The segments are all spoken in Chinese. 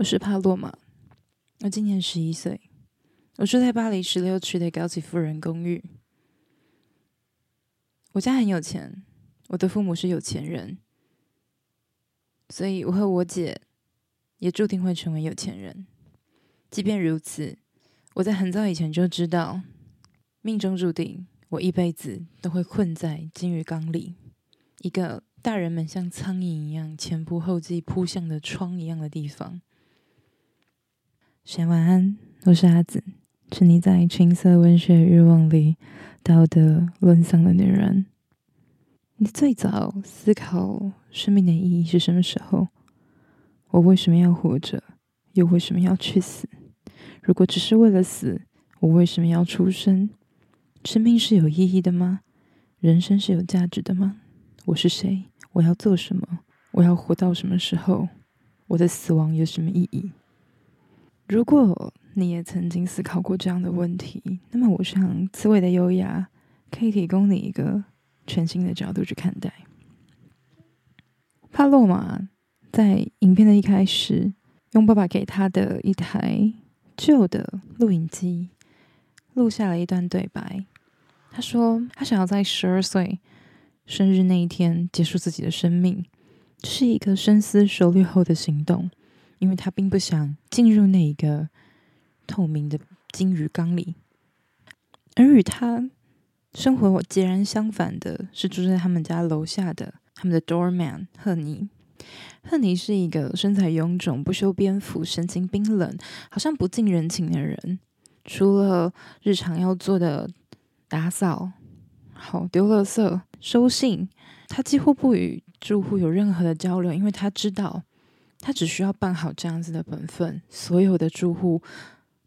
我是帕洛玛，我今年十一岁，我住在巴黎十六区的高级富人公寓。我家很有钱，我的父母是有钱人，所以我和我姐也注定会成为有钱人。即便如此，我在很早以前就知道，命中注定我一辈子都会困在金鱼缸里，一个大人们像苍蝇一样前仆后继扑向的窗一样的地方。先晚安，我是阿紫，是你在情色文学欲望里道德沦丧的女人。你最早思考生命的意义是什么时候？我为什么要活着？又为什么要去死？如果只是为了死，我为什么要出生？生命是有意义的吗？人生是有价值的吗？我是谁？我要做什么？我要活到什么时候？我的死亡有什么意义？如果你也曾经思考过这样的问题，那么我想刺猬的优雅可以提供你一个全新的角度去看待。帕洛玛在影片的一开始，用爸爸给他的一台旧的录影机录下了一段对白。他说：“他想要在十二岁生日那一天结束自己的生命，这是一个深思熟虑后的行动。”因为他并不想进入那一个透明的金鱼缸里，而与他生活截然相反的是住在他们家楼下的他们的 doorman 赫尼。赫尼是一个身材臃肿、不修边幅、神情冰冷、好像不近人情的人。除了日常要做的打扫、好丢垃圾、收信，他几乎不与住户有任何的交流，因为他知道。他只需要办好这样子的本分，所有的住户，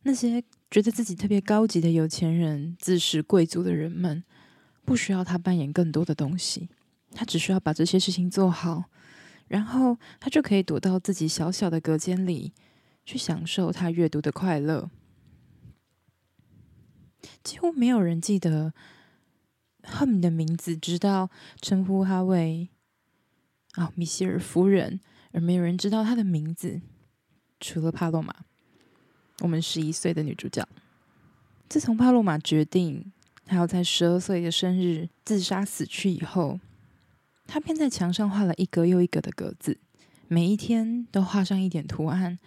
那些觉得自己特别高级的有钱人、自视贵族的人们，不需要他扮演更多的东西，他只需要把这些事情做好，然后他就可以躲到自己小小的隔间里，去享受他阅读的快乐。几乎没有人记得赫尼的名字，直到称呼他为啊、米歇尔夫人。而没有人知道她的名字，除了帕洛玛，我们十一岁的女主角。自从帕洛玛决定她要在十二岁的生日自杀死去以后，她便在墙上画了一格又一格的格子，每一天都画上一点图案。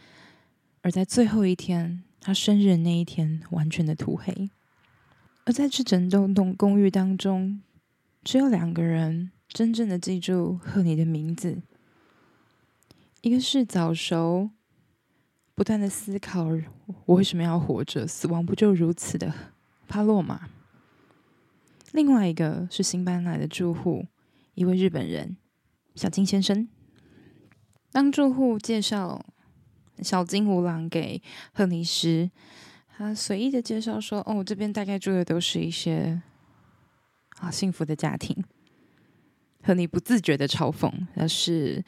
而在最后一天，她生日的那一天，完全的涂黑。而在这整栋栋公寓当中，只有两个人真正的记住赫尼的名字。一个是早熟，不断的思考我为什么要活着，死亡不就如此的怕落吗。另外一个是新搬来的住户，一位日本人小金先生。当住户介绍小金吾郎给赫尼时，他随意的介绍说：“哦，这边大概住的都是一些啊幸福的家庭。”赫尼不自觉的嘲讽，那是。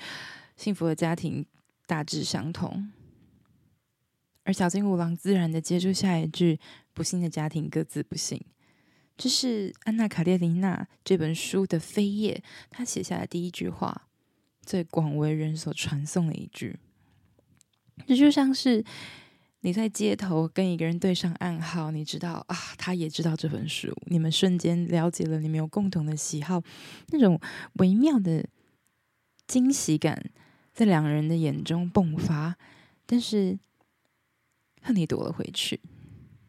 幸福的家庭大致相同，而小金五郎自然的接住下一句：“不幸的家庭各自不幸。”这是《安娜·卡列尼娜》这本书的扉页，他写下的第一句话，最广为人所传颂的一句。这就像是你在街头跟一个人对上暗号，你知道啊，他也知道这本书，你们瞬间了解了，你们有共同的喜好，那种微妙的惊喜感。在两人的眼中迸发，但是亨利躲了回去。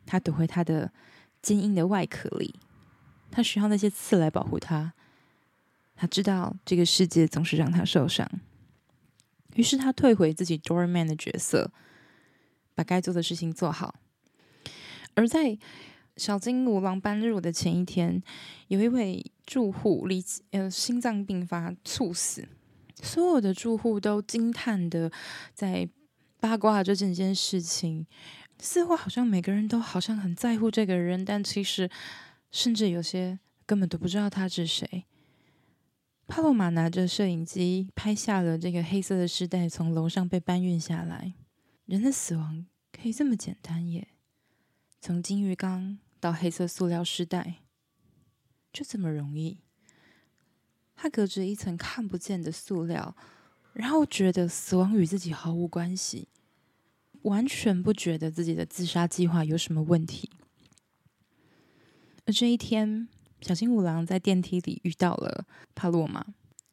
他躲回他的坚硬的外壳里，他需要那些刺来保护他。他知道这个世界总是让他受伤，于是他退回自己 doorman 的角色，把该做的事情做好。而在小金五郎搬入的前一天，有一位住户离呃心脏病发猝死。所有的住户都惊叹的在八卦这整件事情，似乎好像每个人都好像很在乎这个人，但其实甚至有些根本都不知道他是谁。帕洛玛拿着摄影机拍下了这个黑色的尸袋从楼上被搬运下来。人的死亡可以这么简单耶，从金鱼缸到黑色塑料尸袋，就这么容易。他隔着一层看不见的塑料，然后觉得死亡与自己毫无关系。完全不觉得自己的自杀计划有什么问题。而这一天，小金五郎在电梯里遇到了帕洛玛。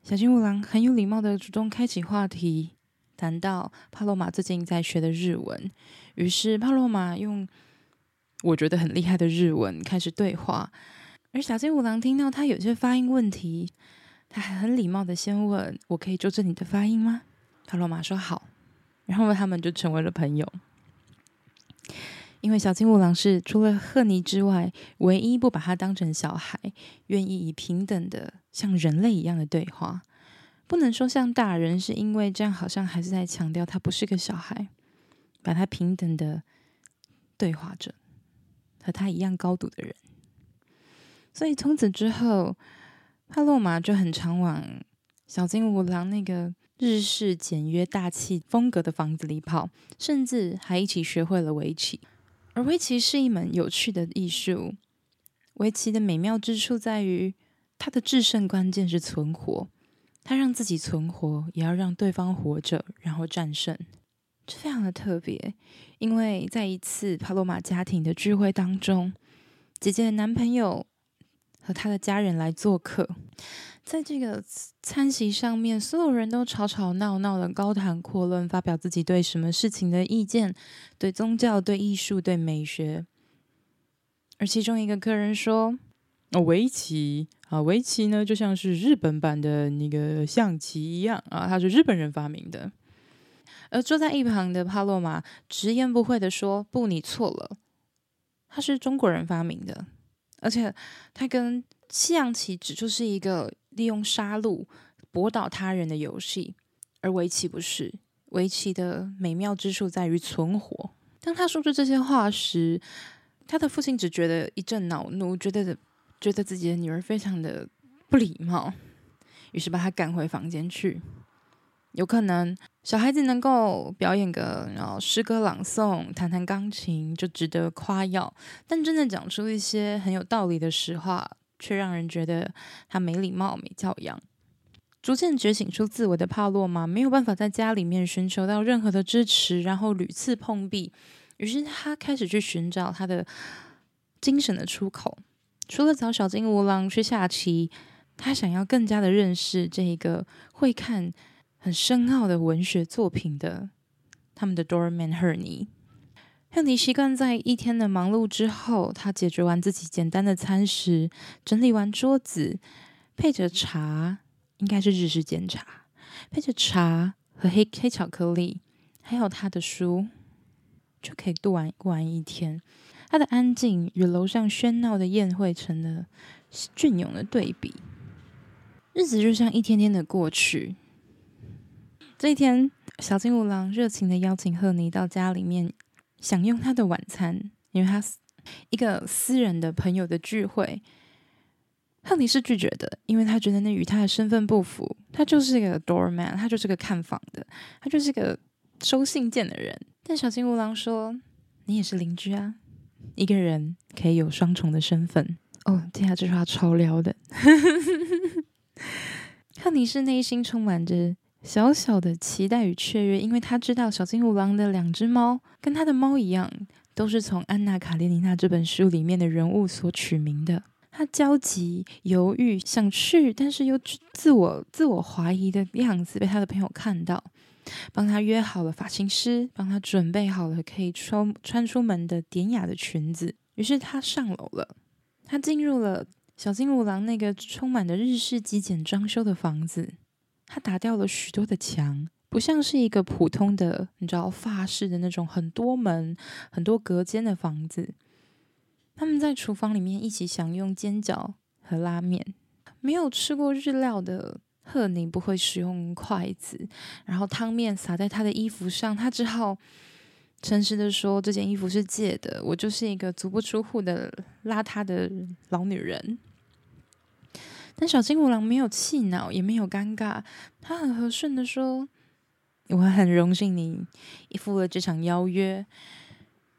小金五郎很有礼貌的主动开启话题，谈到帕洛玛最近在学的日文。于是帕洛玛用我觉得很厉害的日文开始对话。而小金五郎听到他有些发音问题，他还很礼貌的先问：“我可以纠正你的发音吗？”帕罗马说：“好。”然后他们就成为了朋友。因为小金五郎是除了贺尼之外，唯一不把他当成小孩，愿意以平等的像人类一样的对话，不能说像大人，是因为这样好像还是在强调他不是个小孩，把他平等的对话着，和他一样高度的人。所以从此之后，帕洛玛就很常往小金五郎那个日式简约大气风格的房子里跑，甚至还一起学会了围棋。而围棋是一门有趣的艺术。围棋的美妙之处在于，它的制胜关键是存活。它让自己存活，也要让对方活着，然后战胜。这非常的特别，因为在一次帕洛玛家庭的聚会当中，姐姐的男朋友和他的家人来做客。在这个餐席上面，所有人都吵吵闹闹的高谈阔论，发表自己对什么事情的意见，对宗教、对艺术、对美学。而其中一个客人说：“哦，围棋啊，围棋呢，就像是日本版的那个象棋一样啊，它是日本人发明的。”而坐在一旁的帕洛玛直言不讳的说：“不，你错了，它是中国人发明的，而且他跟西洋棋只就是一个。”利用杀戮博倒他人的游戏，而围棋不是。围棋的美妙之处在于存活。当他说出这些话时，他的父亲只觉得一阵恼怒，觉得觉得自己的女儿非常的不礼貌，于是把他赶回房间去。有可能小孩子能够表演个然后诗歌朗诵、弹弹钢琴就值得夸耀，但真的讲出一些很有道理的实话。却让人觉得他没礼貌、没教养。逐渐觉醒出自我的帕洛玛没有办法在家里面寻求到任何的支持，然后屡次碰壁。于是他开始去寻找他的精神的出口。除了找小金五郎去下棋，他想要更加的认识这一个会看很深奥的文学作品的他们的 doorman 贺妮。贺妮习惯在一天的忙碌之后，他解决完自己简单的餐食，整理完桌子，配着茶，应该是日式煎茶，配着茶和黑黑巧克力，还有他的书，就可以度完过完一天。他的安静与楼上喧闹的宴会成了隽永的对比，日子就像一天天的过去。这一天，小金五郎热情的邀请赫尼到家里面。享用他的晚餐，因为他一个私人的朋友的聚会，赫尼是拒绝的，因为他觉得那与他的身份不符。他就是一个 doorman，他就是个看房的，他就是个收信件的人。但小金五郎说：“你也是邻居啊，一个人可以有双重的身份。”哦，天啊，这句话超撩的。赫尼是内心充满着。小小的期待与雀跃，因为他知道小金五郎的两只猫跟他的猫一样，都是从《安娜·卡列尼娜》这本书里面的人物所取名的。他焦急、犹豫，想去，但是又自我、自我怀疑的样子被他的朋友看到，帮他约好了发型师，帮他准备好了可以穿穿出门的典雅的裙子。于是他上楼了，他进入了小金五郎那个充满着日式极简装修的房子。他打掉了许多的墙，不像是一个普通的，你知道法式的那种很多门、很多隔间的房子。他们在厨房里面一起享用煎饺和拉面。没有吃过日料的贺宁不会使用筷子，然后汤面洒在他的衣服上，他只好诚实的说：“这件衣服是借的，我就是一个足不出户的邋遢的老女人。”但小金五郎没有气恼，也没有尴尬，他很和顺的说：“我很荣幸你应付了这场邀约。”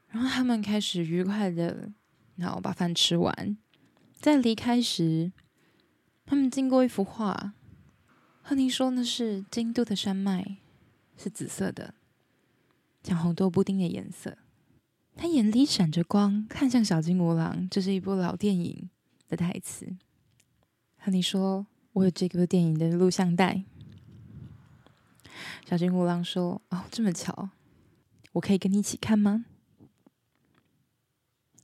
然后他们开始愉快的，然后把饭吃完。在离开时，他们经过一幅画，贺妮说那是京都的山脉，是紫色的。像红豆布丁的颜色。他眼里闪着光，看向小金五郎。这是一部老电影的台词。和你说，我有这部电影的录像带。小金五郎说：“哦，这么巧，我可以跟你一起看吗？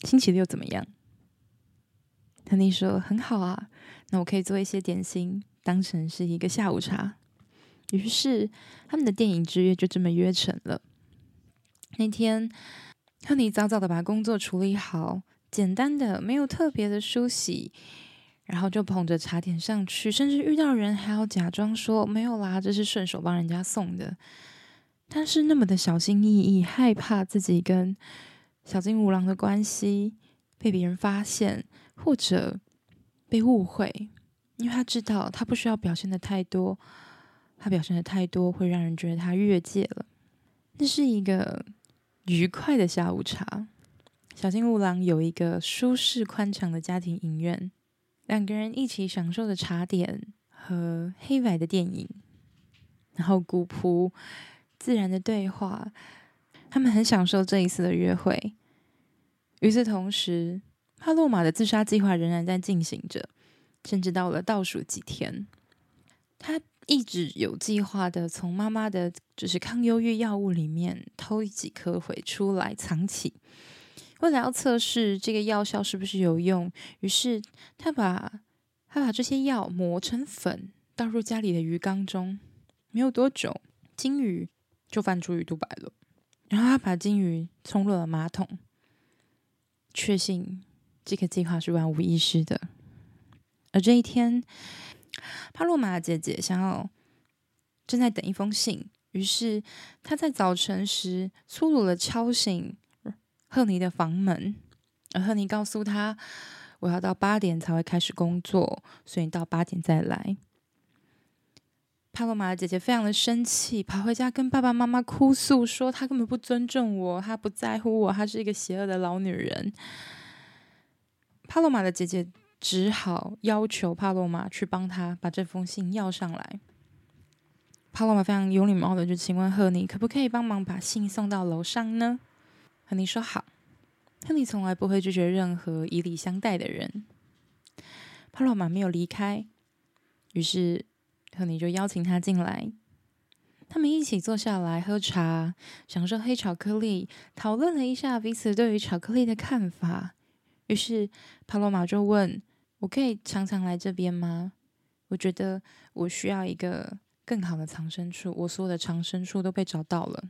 星期六怎么样？”和你说：“很好啊，那我可以做一些点心，当成是一个下午茶。”于是，他们的电影之约就这么约成了。那天。和你早早的把工作处理好，简单的，没有特别的梳洗，然后就捧着茶点上去，甚至遇到人还要假装说没有啦，这是顺手帮人家送的。但是那么的小心翼翼，害怕自己跟小金五郎的关系被别人发现，或者被误会，因为他知道他不需要表现的太多，他表现的太多会让人觉得他越界了。那是一个。愉快的下午茶，小金五郎有一个舒适宽敞的家庭影院，两个人一起享受着茶点和黑白的电影，然后古朴自然的对话，他们很享受这一次的约会。与此同时，帕洛玛的自杀计划仍然在进行着，甚至到了倒数几天，他。一直有计划的从妈妈的就是抗忧郁药物里面偷几颗回出来藏起，为了要测试这个药效是不是有用，于是他把他把这些药磨成粉，倒入家里的鱼缸中。没有多久，金鱼就泛出鱼肚白了。然后他把金鱼冲入了马桶，确信这个计划是万无一失的。而这一天。帕洛玛姐姐想要正在等一封信，于是她在早晨时粗鲁的敲醒赫尼的房门，而赫尼告诉他：“我要到八点才会开始工作，所以你到八点再来。”帕洛玛的姐姐非常的生气，跑回家跟爸爸妈妈哭诉说：“她根本不尊重我，她不在乎我，她是一个邪恶的老女人。”帕洛玛的姐姐。只好要求帕洛玛去帮她把这封信要上来。帕洛玛非常有礼貌的就请问赫尼，可不可以帮忙把信送到楼上呢？赫尼说好。赫尼从来不会拒绝任何以礼相待的人。帕洛玛没有离开，于是赫尼就邀请他进来。他们一起坐下来喝茶，享受黑巧克力，讨论了一下彼此对于巧克力的看法。于是帕洛玛就问。我可以常常来这边吗？我觉得我需要一个更好的藏身处。我所有的藏身处都被找到了。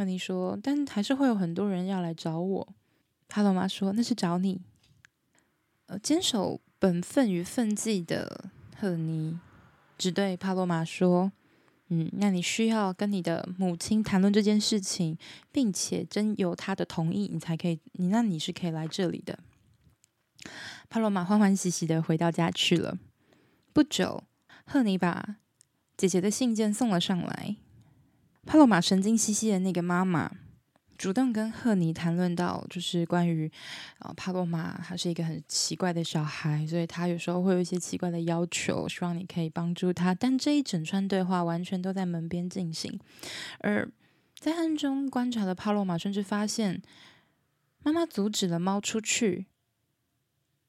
赫尼说：“但还是会有很多人要来找我。”帕洛玛说：“那是找你。”呃，坚守本分与分际的赫尼只对帕洛玛说：“嗯，那你需要跟你的母亲谈论这件事情，并且征有她的同意，你才可以。你那你是可以来这里的。”帕洛玛欢欢喜喜的回到家去了。不久，赫尼把姐姐的信件送了上来。帕洛玛神经兮兮的那个妈妈主动跟赫尼谈论到，就是关于啊，帕洛玛他是一个很奇怪的小孩，所以他有时候会有一些奇怪的要求，希望你可以帮助他。但这一整串对话完全都在门边进行，而在暗中观察的帕洛玛甚至发现，妈妈阻止了猫出去。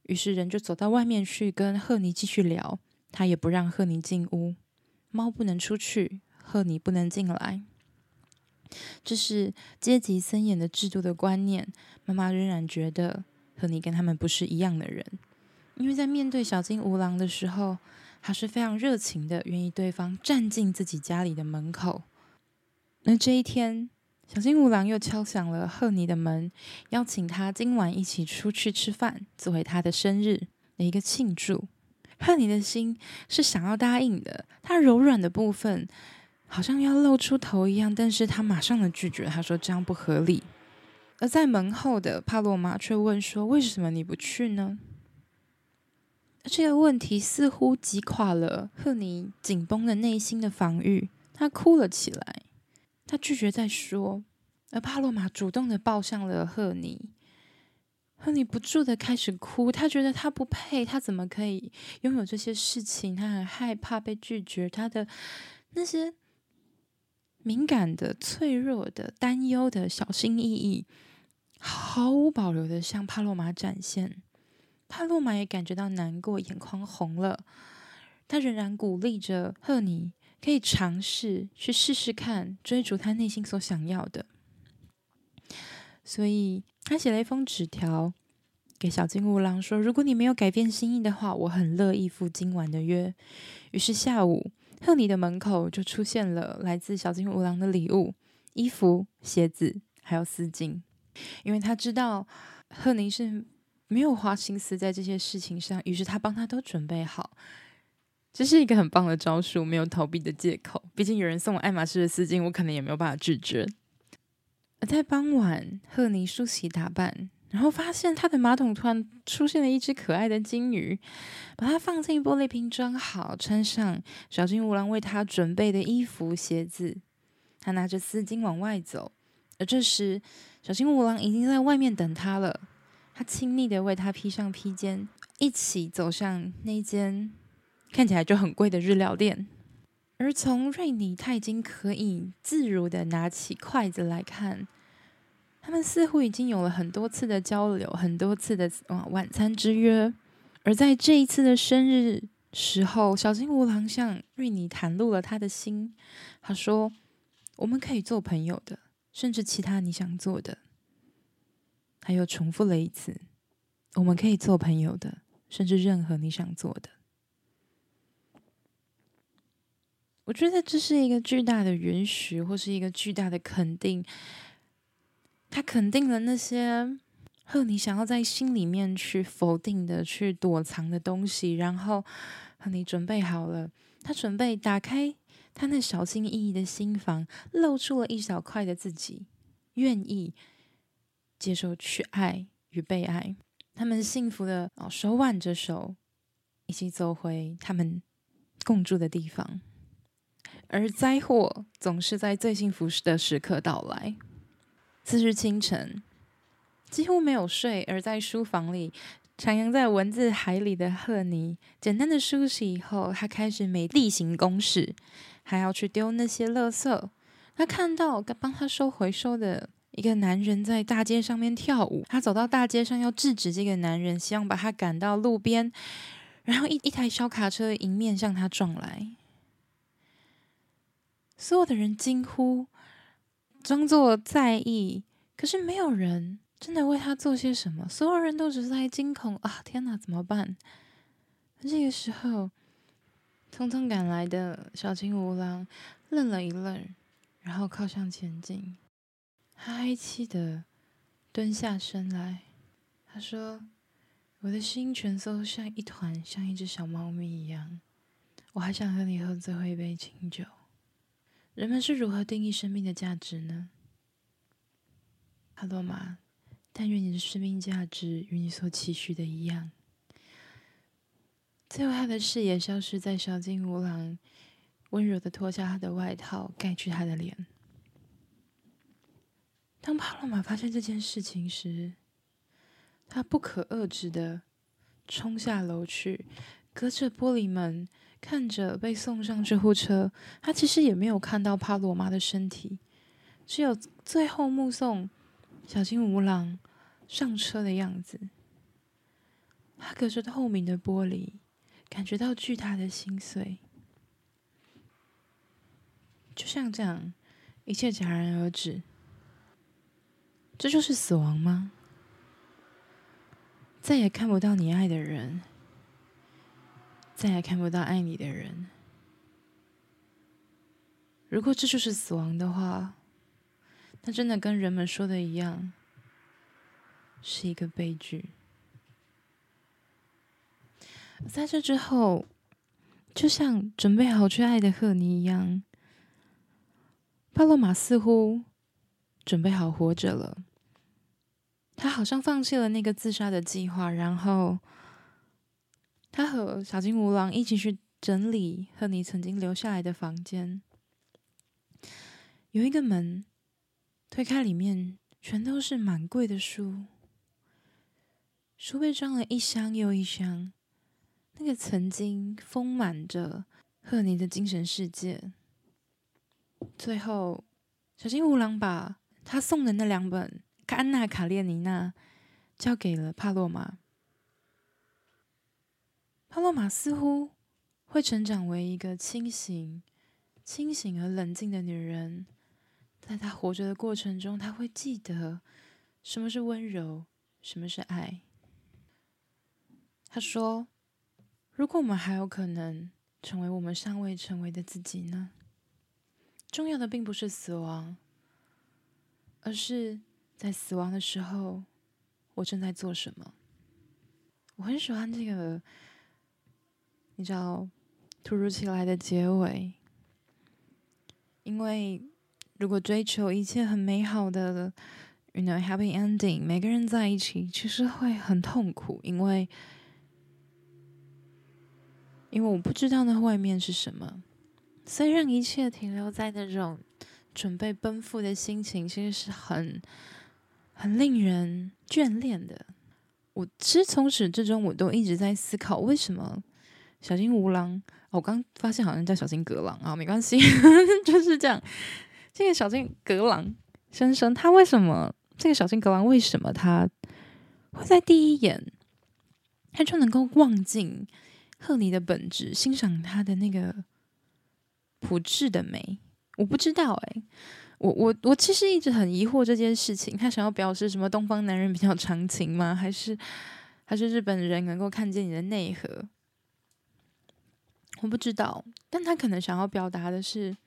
于是人就走到外面去跟赫尼继续聊，他也不让赫尼进屋，猫不能出去，赫尼不能进来。这是阶级森严的制度的观念。妈妈仍然觉得赫尼跟他们不是一样的人，因为在面对小金五郎的时候，他是非常热情的，愿意对方站进自己家里的门口。那这一天。小金五郎又敲响了赫尼的门，邀请他今晚一起出去吃饭，作为他的生日的一个庆祝。赫尼的心是想要答应的，他柔软的部分好像要露出头一样，但是他马上的拒绝，他说这样不合理。而在门后的帕洛玛却问说：“为什么你不去呢？”这个问题似乎击垮了赫尼紧绷的内心的防御，他哭了起来。他拒绝再说，而帕洛玛主动的抱向了赫尼。赫尼不住的开始哭，他觉得他不配，他怎么可以拥有这些事情？他很害怕被拒绝，他的那些敏感的、脆弱的、担忧的、小心翼翼，毫无保留的向帕洛玛展现。帕洛玛也感觉到难过，眼眶红了。他仍然鼓励着赫尼可以尝试去试试看，追逐他内心所想要的。所以他写了一封纸条给小金乌郎，说：“如果你没有改变心意的话，我很乐意赴今晚的约。”于是下午。赫尼的门口就出现了来自小金五郎的礼物：衣服、鞋子，还有丝巾。因为他知道赫尼是没有花心思在这些事情上，于是他帮他都准备好。这是一个很棒的招数，没有逃避的借口。毕竟有人送我爱马仕的丝巾，我可能也没有办法拒绝。而在傍晚，赫尼梳洗打扮。然后发现他的马桶突然出现了一只可爱的金鱼，把它放进玻璃瓶装好，穿上小金乌郎为他准备的衣服、鞋子。他拿着丝巾往外走，而这时小金乌郎已经在外面等他了。他亲昵地为他披上披肩，一起走向那间看起来就很贵的日料店。而从瑞尼，他已经可以自如地拿起筷子来看。他们似乎已经有了很多次的交流，很多次的晚餐之约。而在这一次的生日时候，小金乌郎向瑞尼袒露了他的心。他说：“我们可以做朋友的，甚至其他你想做的。”他又重复了一次：“我们可以做朋友的，甚至任何你想做的。”我觉得这是一个巨大的允许，或是一个巨大的肯定。他肯定了那些和你想要在心里面去否定的、去躲藏的东西，然后和你准备好了，他准备打开他那小心翼翼的心房，露出了一小块的自己，愿意接受去爱与被爱。他们幸福的哦，手挽着手，一起走回他们共住的地方。而灾祸总是在最幸福时的时刻到来。次日清晨，几乎没有睡，而在书房里徜徉在文字海里的赫尼，简单的梳洗以后，他开始每例行公事，还要去丢那些垃圾。他看到帮他收回收的一个男人在大街上面跳舞，他走到大街上要制止这个男人，希望把他赶到路边，然后一一台小卡车迎面向他撞来，所有的人惊呼。装作在意，可是没有人真的为他做些什么。所有人都只是在惊恐啊！天哪，怎么办？这个时候，匆匆赶来的小金乌郎愣了一愣，然后靠向前进。他哀戚的蹲下身来，他说：“我的心蜷缩像一团，像一只小猫咪一样。我还想和你喝最后一杯清酒。”人们是如何定义生命的价值呢？帕洛玛，但愿你的生命价值与你所期许的一样。最后，他的视野消失在小金乌郎温柔的脱下他的外套，盖去他的脸。当帕洛玛发现这件事情时，他不可遏制的冲下楼去，隔着玻璃门。看着被送上救护车，他其实也没有看到帕罗妈的身体，只有最后目送小金乌郎上车的样子。他隔着透明的玻璃，感觉到巨大的心碎。就像这样，一切戛然而止。这就是死亡吗？再也看不到你爱的人。再也看不到爱你的人。如果这就是死亡的话，那真的跟人们说的一样，是一个悲剧。在这之后，就像准备好去爱的赫尼一样，帕洛玛似乎准备好活着了。他好像放弃了那个自杀的计划，然后。他和小金乌郎一起去整理赫尼曾经留下来的房间。有一个门，推开，里面全都是满柜的书，书被装了一箱又一箱。那个曾经丰满着赫尼的精神世界，最后，小金吾郎把他送的那两本《安娜·卡列尼娜》交给了帕洛玛。帕洛玛似乎会成长为一个清醒、清醒而冷静的女人。在她活着的过程中，她会记得什么是温柔，什么是爱。她说：“如果我们还有可能成为我们尚未成为的自己呢？”重要的并不是死亡，而是在死亡的时候，我正在做什么。我很喜欢这个，你知道，突如其来的结尾。因为如果追求一切很美好的，you know, happy ending，每个人在一起其实会很痛苦，因为，因为我不知道那外面是什么。所以，让一切停留在那种准备奔赴的心情，其实是很很令人眷恋的。我其实从始至终，我都一直在思考，为什么小金吾郎？我刚发现好像叫小金阁郎啊，没关系，就是这样。这个小金阁郎先生，他为什么？这个小金阁郎为什么他会在第一眼，他就能够望尽贺妮的本质，欣赏他的那个？朴质的美，我不知道哎、我我我其实一直很疑惑这件事情，他想要表示什么？东方男人比较长情吗？还是还是日本人能够看见你的内核？我不知道，但他可能想要表达的是，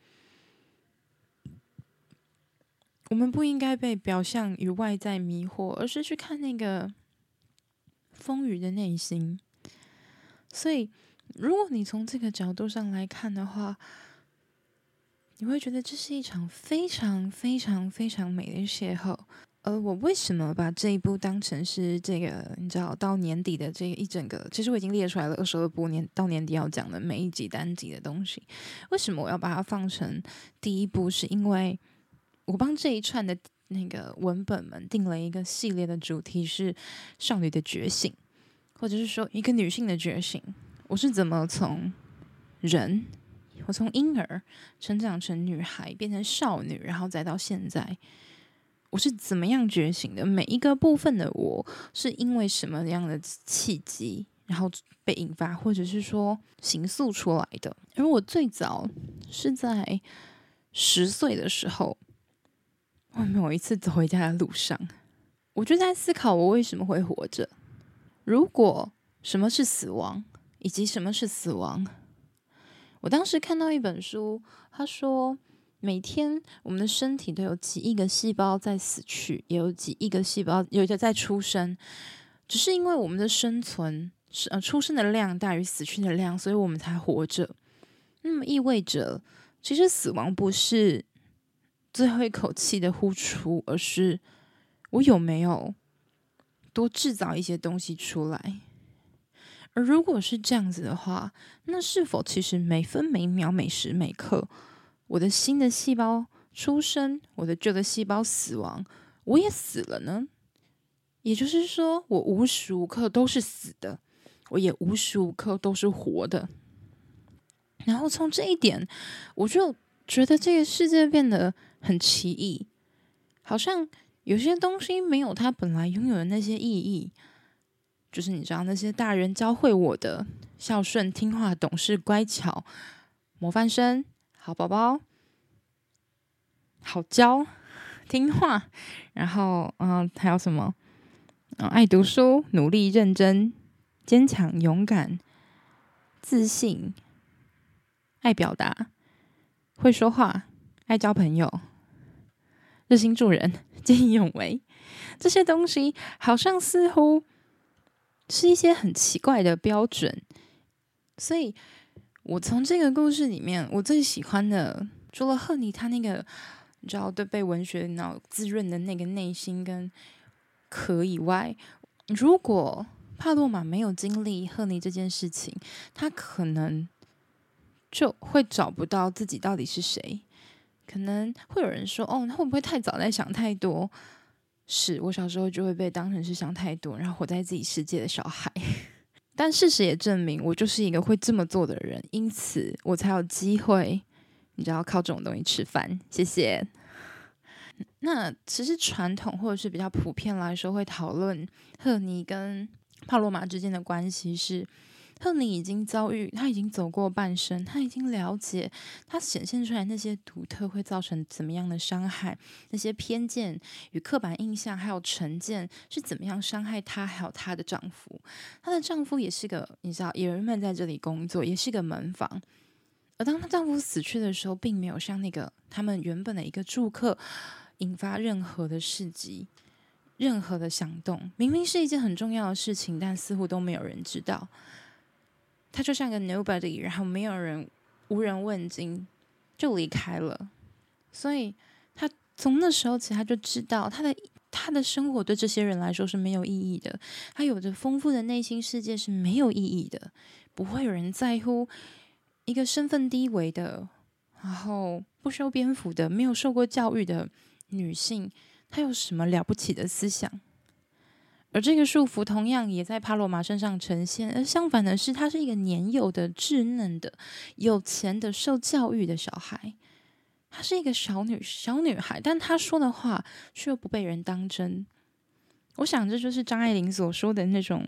我们不应该被表象与外在迷惑，而是去看那个风雨的内心。所以，如果你从这个角度上来看的话，你会觉得这是一场非常非常非常美的邂逅。呃我为什么把这一部当成是这个？你知道，到年底的这个一整个，其实我已经列出来了二十二部年到年底要讲的每一集单集的东西。为什么我要把它放成第一部？是因为我帮这一串的那个文本们定了一个系列的主题是少女的觉醒，或者是说一个女性的觉醒。我是怎么从人？我从婴儿成长成女孩，变成少女，然后再到现在，我是怎么样觉醒的？每一个部分的我是因为什么样的契机，然后被引发，或者是说形塑出来的？而我最早是在十岁的时候，我某一次走回家的路上，我就在思考我为什么会活着。如果什么是死亡，以及什么是死亡？我当时看到一本书，他说每天我们的身体都有几亿个细胞在死去，也有几亿个细胞有的在出生，只是因为我们的生存是呃出生的量大于死去的量，所以我们才活着。那么意味着，其实死亡不是最后一口气的呼出，而是我有没有多制造一些东西出来。而如果是这样子的话，那是否其实每分每秒、每时每刻，我的新的细胞出生，我的旧的细胞死亡，我也死了呢？也就是说，我无时无刻都是死的，我也无时无刻都是活的。然后从这一点，我就觉得这个世界变得很奇异，好像有些东西没有它本来拥有的那些意义。就是你知道那些大人教会我的孝顺、听话、懂事、乖巧、模范生、好宝宝、好教、听话，然后嗯、还有什么？嗯、爱读书、努力、认真、坚强、勇敢、自信、爱表达、会说话、爱交朋友、热心助人、见义勇为，这些东西好像似乎。是一些很奇怪的标准，所以我从这个故事里面，我最喜欢的，除了赫尼，他那个你知道对被文学脑滋润的那个内心跟壳以外，如果帕洛玛没有经历赫尼这件事情，他可能就会找不到自己到底是谁。可能会有人说：“哦，那会不会太早在想太多？”是我小时候就会被当成是想太多，然后活在自己世界的小孩。但事实也证明，我就是一个会这么做的人，因此我才有机会你知道靠这种东西吃饭。谢谢。那其实传统或者是比较普遍来说，会讨论赫尼跟帕洛马之间的关系是。赫尼已经遭遇，他已经走过半生，他已经了解他显现出来那些独特会造成怎么样的伤害，那些偏见与刻板印象，还有成见是怎么样伤害她，还有她的丈夫。她的丈夫也是个，你知道，也原本在这里工作，也是个门房。而当她丈夫死去的时候，并没有像那个他们原本的一个住客引发任何的事迹，任何的响动。明明是一件很重要的事情，但似乎都没有人知道。他就像个 nobody，然后没有人，无人问津，就离开了。所以他从那时候起，他就知道他的他的生活对这些人来说是没有意义的。他有着丰富的内心世界是没有意义的，不会有人在乎一个身份低微的，然后不修边幅的，没有受过教育的女性，她有什么了不起的思想？而这个束缚同样也在帕洛玛身上呈现，而相反的是，她是一个年幼的、稚嫩的、有钱的、受教育的小孩。她是一个小女小女孩，但她说的话却又不被人当真。我想这就是张爱玲所说的那种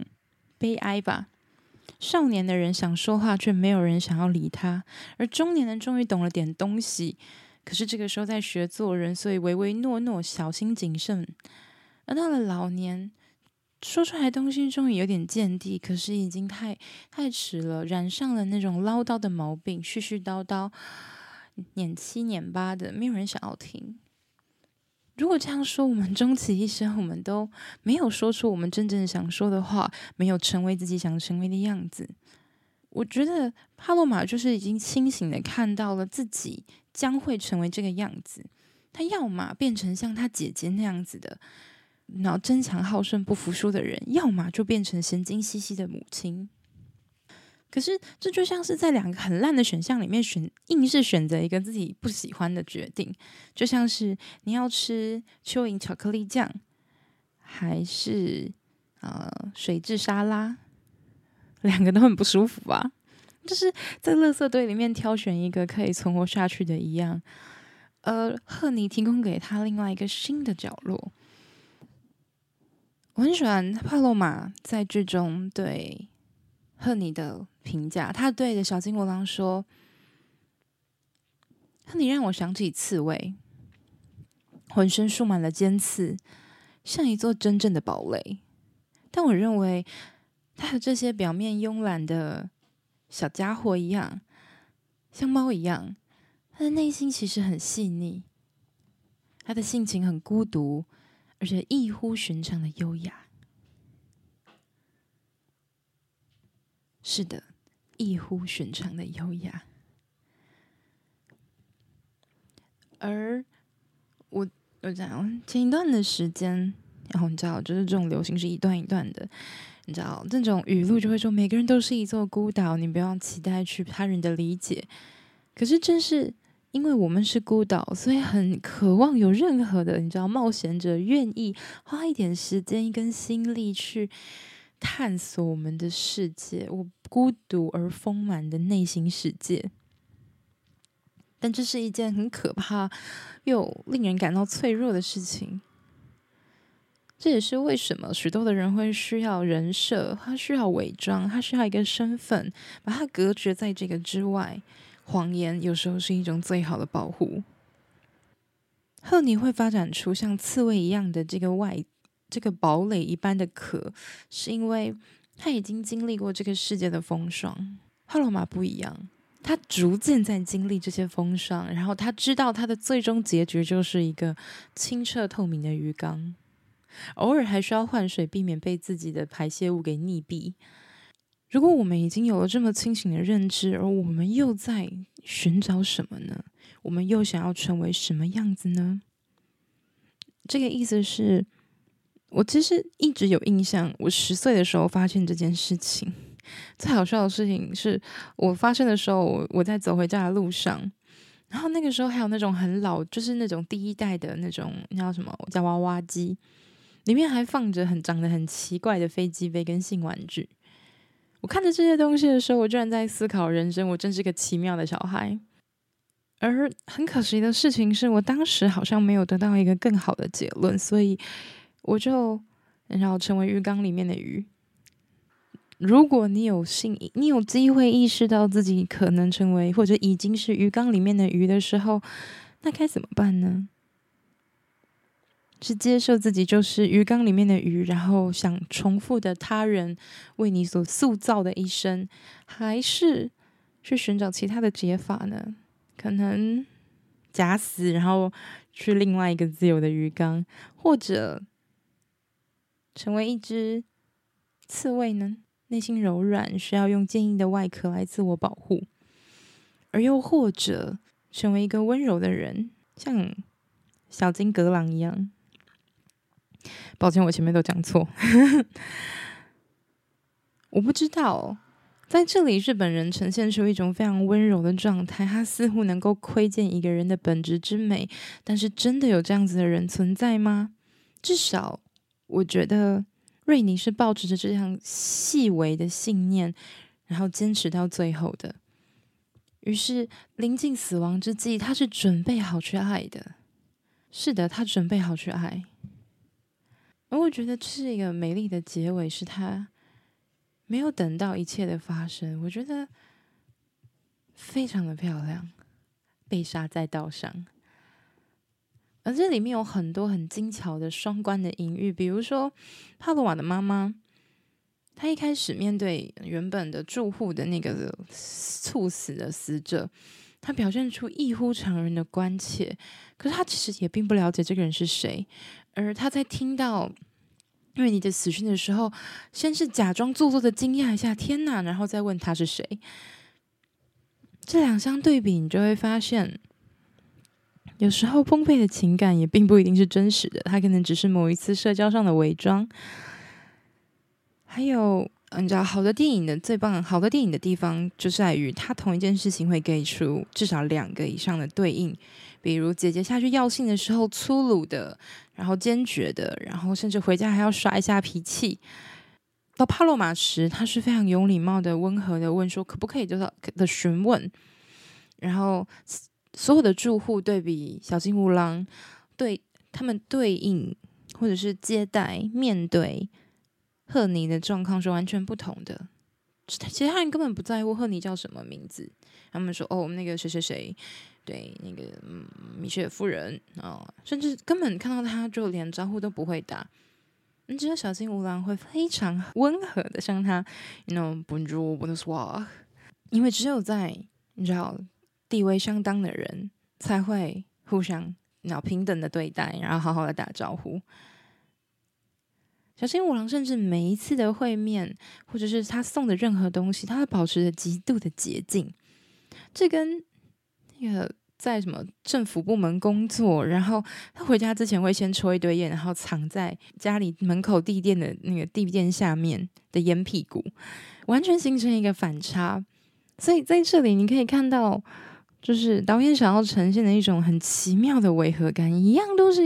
悲哀吧。少年的人想说话，却没有人想要理他；而中年人终于懂了点东西，可是这个时候在学做人，所以唯唯诺诺、小心谨慎。而到了老年，说出来东西终于有点见地，可是已经太太迟了，染上了那种唠叨的毛病，絮絮叨叨，念七念八的，没有人想要听。如果这样说，我们终其一生，我们都没有说出我们真正想说的话，没有成为自己想成为的样子。我觉得帕洛玛就是已经清醒的看到了自己将会成为这个样子，他要么变成像他姐姐那样子的。然后争强好胜、不服输的人，要么就变成神经兮兮的母亲。可是，这就像是在两个很烂的选项里面选，硬是选择一个自己不喜欢的决定。就像是你要吃蚯蚓巧克力酱，还是呃水蛭沙拉，两个都很不舒服吧？就是在垃圾堆里面挑选一个可以存活下去的一样。而赫尼提供给他另外一个新的角落。我很喜欢帕洛马在剧中对赫尼的评价。他对着小金国郎说：“赫尼让我想起刺猬，浑身束满了尖刺，像一座真正的堡垒。但我认为，他和这些表面慵懒的小家伙一样，像猫一样，他的内心其实很细腻，他的性情很孤独。”而且异乎寻常的优雅，是的，异乎寻常的优雅。而我我讲前一段的时间，然后你知道，就是这种流行是一段一段的，你知道，这种语录就会说，每个人都是一座孤岛，你不要期待去他人的理解。可是正是。因为我们是孤岛，所以很渴望有任何的，你知道，冒险者愿意花一点时间跟心力去探索我们的世界，我孤独而丰满的内心世界。但这是一件很可怕又令人感到脆弱的事情。这也是为什么许多的人会需要人设，他需要伪装，他需要一个身份，把他隔绝在这个之外。谎言有时候是一种最好的保护。赫尼会发展出像刺猬一样的这个外这个堡垒一般的壳，是因为他已经经历过这个世界的风霜。赫罗马不一样，他逐渐在经历这些风霜，然后他知道他的最终结局就是一个清澈透明的鱼缸，偶尔还需要换水，避免被自己的排泄物给溺毙。如果我们已经有了这么清醒的认知，而我们又在寻找什么呢？我们又想要成为什么样子呢？这个意思是，我其实一直有印象，我十岁的时候发现这件事情。最好笑的事情是我发生的时候，我在走回家的路上，然后那个时候还有那种很老，就是那种第一代的那种，叫什么？叫娃娃机，里面还放着很长得很奇怪的飞机杯跟性玩具。我看着这些东西的时候，我居然在思考人生。我真是个奇妙的小孩。而很可惜的事情是我当时好像没有得到一个更好的结论，所以我就然后成为鱼缸里面的鱼。如果你有幸，你有机会意识到自己可能成为或者已经是鱼缸里面的鱼的时候，那该怎么办呢？是接受自己就是鱼缸里面的鱼，然后想重复的他人为你所塑造的一生，还是去寻找其他的解法呢？可能假死，然后去另外一个自由的鱼缸，或者成为一只刺猬呢？内心柔软，需要用坚硬的外壳来自我保护，而又或者成为一个温柔的人，像小金格朗一样。抱歉，我前面都讲错。我不知道，在这里日本人呈现出一种非常温柔的状态，他似乎能够窥见一个人的本质之美。但是，真的有这样子的人存在吗？至少，我觉得瑞尼是抱持着这样细微的信念，然后坚持到最后的。于是，临近死亡之际，他是准备好去爱的。是的，他准备好去爱。而我觉得这是一个美丽的结尾，是他没有等到一切的发生，我觉得非常的漂亮，被杀在道上。而这里面有很多很精巧的双关的隐喻，比如说帕罗瓦的妈妈，她一开始面对原本的住户的那个猝死的死者，她表现出异乎常人的关切，可是她其实也并不了解这个人是谁。而他在听到瑞妮的死讯的时候，先是假装做作的惊讶一下，天哪！然后再问他是谁。这两相对比，你就会发现，有时候丰沛的情感也并不一定是真实的，它可能只是某一次社交上的伪装。还有，你知道，好的电影的最棒，好的电影的地方就在于，它同一件事情会给出至少两个以上的对应。比如姐姐下去要信的时候粗鲁的，然后坚决的，然后甚至回家还要耍一下脾气。到帕洛马时，他是非常有礼貌的、温和的问说：“可不可以？”就是的询问。然后所有的住户对比小金吾郎，对他们对应或者是接待面对贺尼的状况是完全不同的。其他人根本不在乎贺尼叫什么名字，他们说：“哦，那个谁谁谁。”对那个嗯，米歇尔夫人啊、哦，甚至根本看到他就连招呼都不会打。你知道小金吾郎会非常温和的向他，you know，bonjour，bonsoir，因为只有在你知道地位相当的人才会互相然后平等的对待，然后好好的打招呼。小金五郎甚至每一次的会面，或者是他送的任何东西，他都保持着极度的洁净。这跟那个在什么政府部门工作，然后他回家之前会先抽一堆烟，然后藏在家里门口地垫的那个地垫下面的烟屁股，完全形成一个反差。所以在这里你可以看到，就是导演想要呈现的一种很奇妙的违和感。一样都是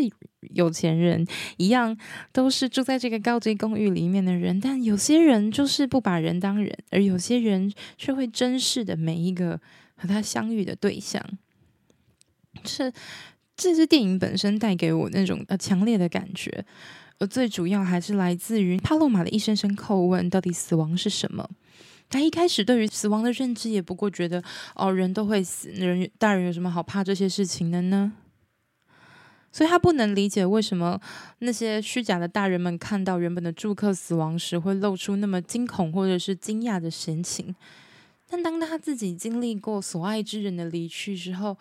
有钱人，一样都是住在这个高级公寓里面的人，但有些人就是不把人当人，而有些人却会珍视的每一个。和他相遇的对象，是这支电影本身带给我那种呃强烈的感觉，而最主要还是来自于帕洛玛的一声声叩问：到底死亡是什么？他一开始对于死亡的认知，也不过觉得哦，人都会死，人大人有什么好怕这些事情的呢？所以他不能理解为什么那些虚假的大人们看到原本的住客死亡时，会露出那么惊恐或者是惊讶的神情。但当他自己经历过所爱之人的离去之后，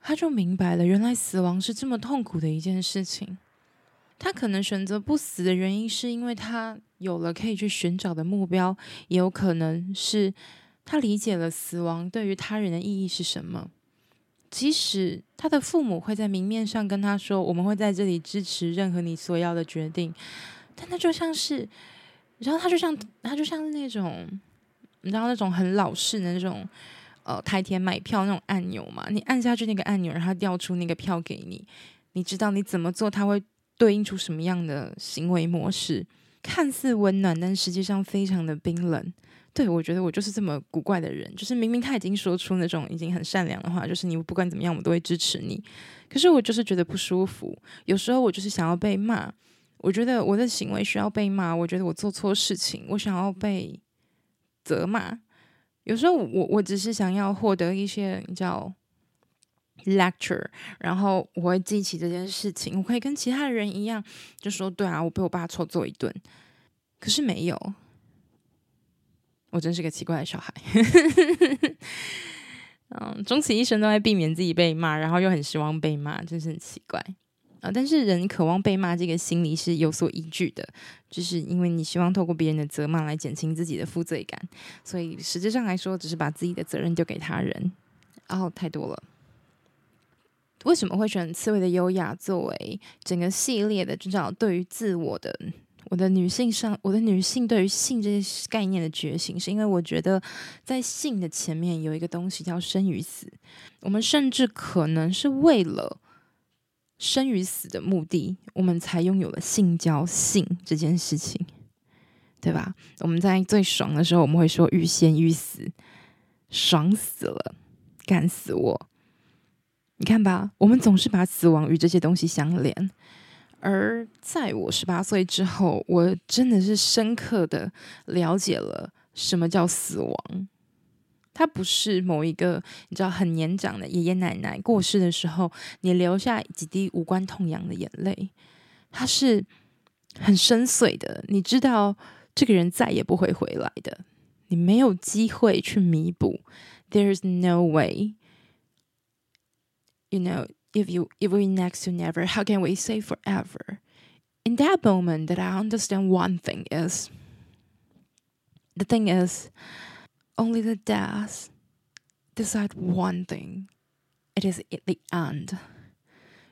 他就明白了，原来死亡是这么痛苦的一件事情。他可能选择不死的原因，是因为他有了可以去寻找的目标，也有可能是他理解了死亡对于他人的意义是什么。即使他的父母会在明面上跟他说：“我们会在这里支持任何你所要的决定。”但他就像是，然后他就像他就像那种。你知道那种很老式的那种，呃，台铁买票那种按钮嘛？你按下去那个按钮，然后调出那个票给你，你知道你怎么做，它会对应出什么样的行为模式？看似温暖，但实际上非常的冰冷。对，我觉得我就是这么古怪的人，就是明明他已经说出那种已经很善良的话，就是你不管怎么样，我都会支持你。可是我就是觉得不舒服，有时候我就是想要被骂，我觉得我的行为需要被骂，我觉得我做错事情，我想要被责骂。有时候我我只是想要获得一些叫 lecture，然后我会记起这件事情，我可以跟其他的人一样，就说对啊，我被我爸臭揍一顿。可是没有。我真是个奇怪的小孩，嗯，终其一生都在避免自己被骂，然后又很希望被骂，真是很奇怪啊！但是人渴望被骂，这个心理是有所依据的，就是因为你希望透过别人的责骂来减轻自己的负罪感，所以实际上来说，只是把自己的责任丢给他人。哦，太多了。为什么会选《刺猬的优雅》作为整个系列的至少对于自我的？我的女性上，我的女性对于性这些概念的觉醒，是因为我觉得在性的前面有一个东西叫生与死。我们甚至可能是为了生与死的目的，我们才拥有了性交性这件事情，对吧？我们在最爽的时候，我们会说欲仙欲死，爽死了，干死我！你看吧，我们总是把死亡与这些东西相连。而在我十八岁之后，我真的是深刻的了解了什么叫死亡。它不是某一个你知道很年长的爷爷奶奶过世的时候，你留下几滴无关痛痒的眼泪，它是很深邃的。你知道这个人再也不会回来的，你没有机会去弥补。There's no way, you know. If you if we next to never, how can we say forever? In that moment, that I understand one thing is the thing is Only the death decide one thing. It is the end.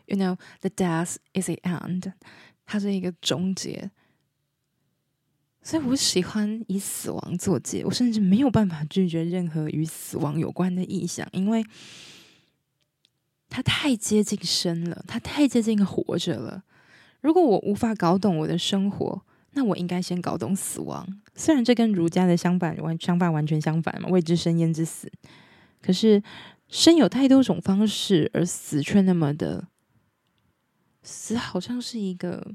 You know, the death is the end. 它是一个终结，所以我喜欢以死亡作结。我甚至没有办法拒绝任何与死亡有关的意象，因为。它太接近生了，它太接近活着了。如果我无法搞懂我的生活，那我应该先搞懂死亡。虽然这跟儒家的相反完相反完全相反嘛，未知生焉知死。可是生有太多种方式，而死却那么的死，好像是一个，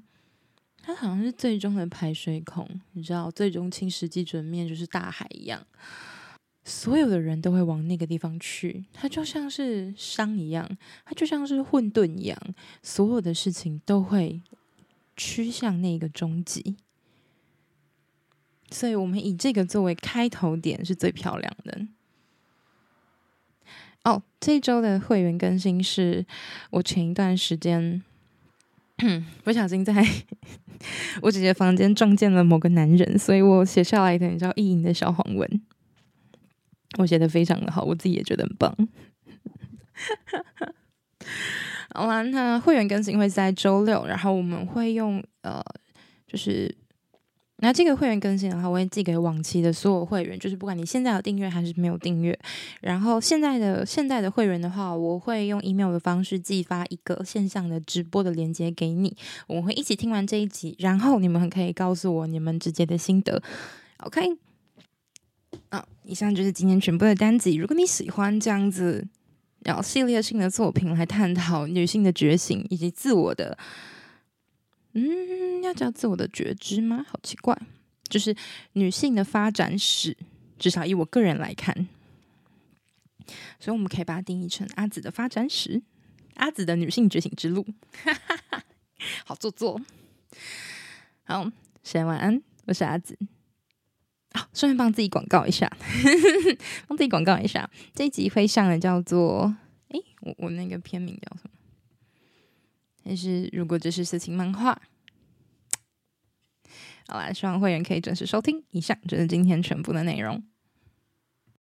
它好像是最终的排水孔，你知道，最终侵蚀基准面就是大海一样。所有的人都会往那个地方去，它就像是伤一样，它就像是混沌一样，所有的事情都会趋向那个终极。所以，我们以这个作为开头点是最漂亮的。哦，这周的会员更新是我前一段时间 不小心在 我姐姐房间撞见了某个男人，所以我写下来的你知道意淫的小黄文。我写的非常的好，我自己也觉得很棒。好啦，那会员更新会在周六，然后我们会用呃，就是那这个会员更新的话，我会寄给往期的所有会员，就是不管你现在有订阅还是没有订阅。然后现在的现在的会员的话，我会用 email 的方式寄发一个线上的直播的链接给你，我们会一起听完这一集，然后你们可以告诉我你们直接的心得。OK。啊，以上就是今天全部的单集。如果你喜欢这样子，然后系列性的作品来探讨女性的觉醒以及自我的，嗯，要叫自我的觉知吗？好奇怪，就是女性的发展史，至少以我个人来看，所以我们可以把它定义成阿紫的发展史，阿紫的女性觉醒之路。好做作，好，先晚安，我是阿紫。好，顺便帮自己广告一下，帮自己广告一下。这一集会上的叫做……诶，我我那个片名叫什么？但是如果这是色情漫画？好啦，希望会员可以准时收听。以上就是今天全部的内容。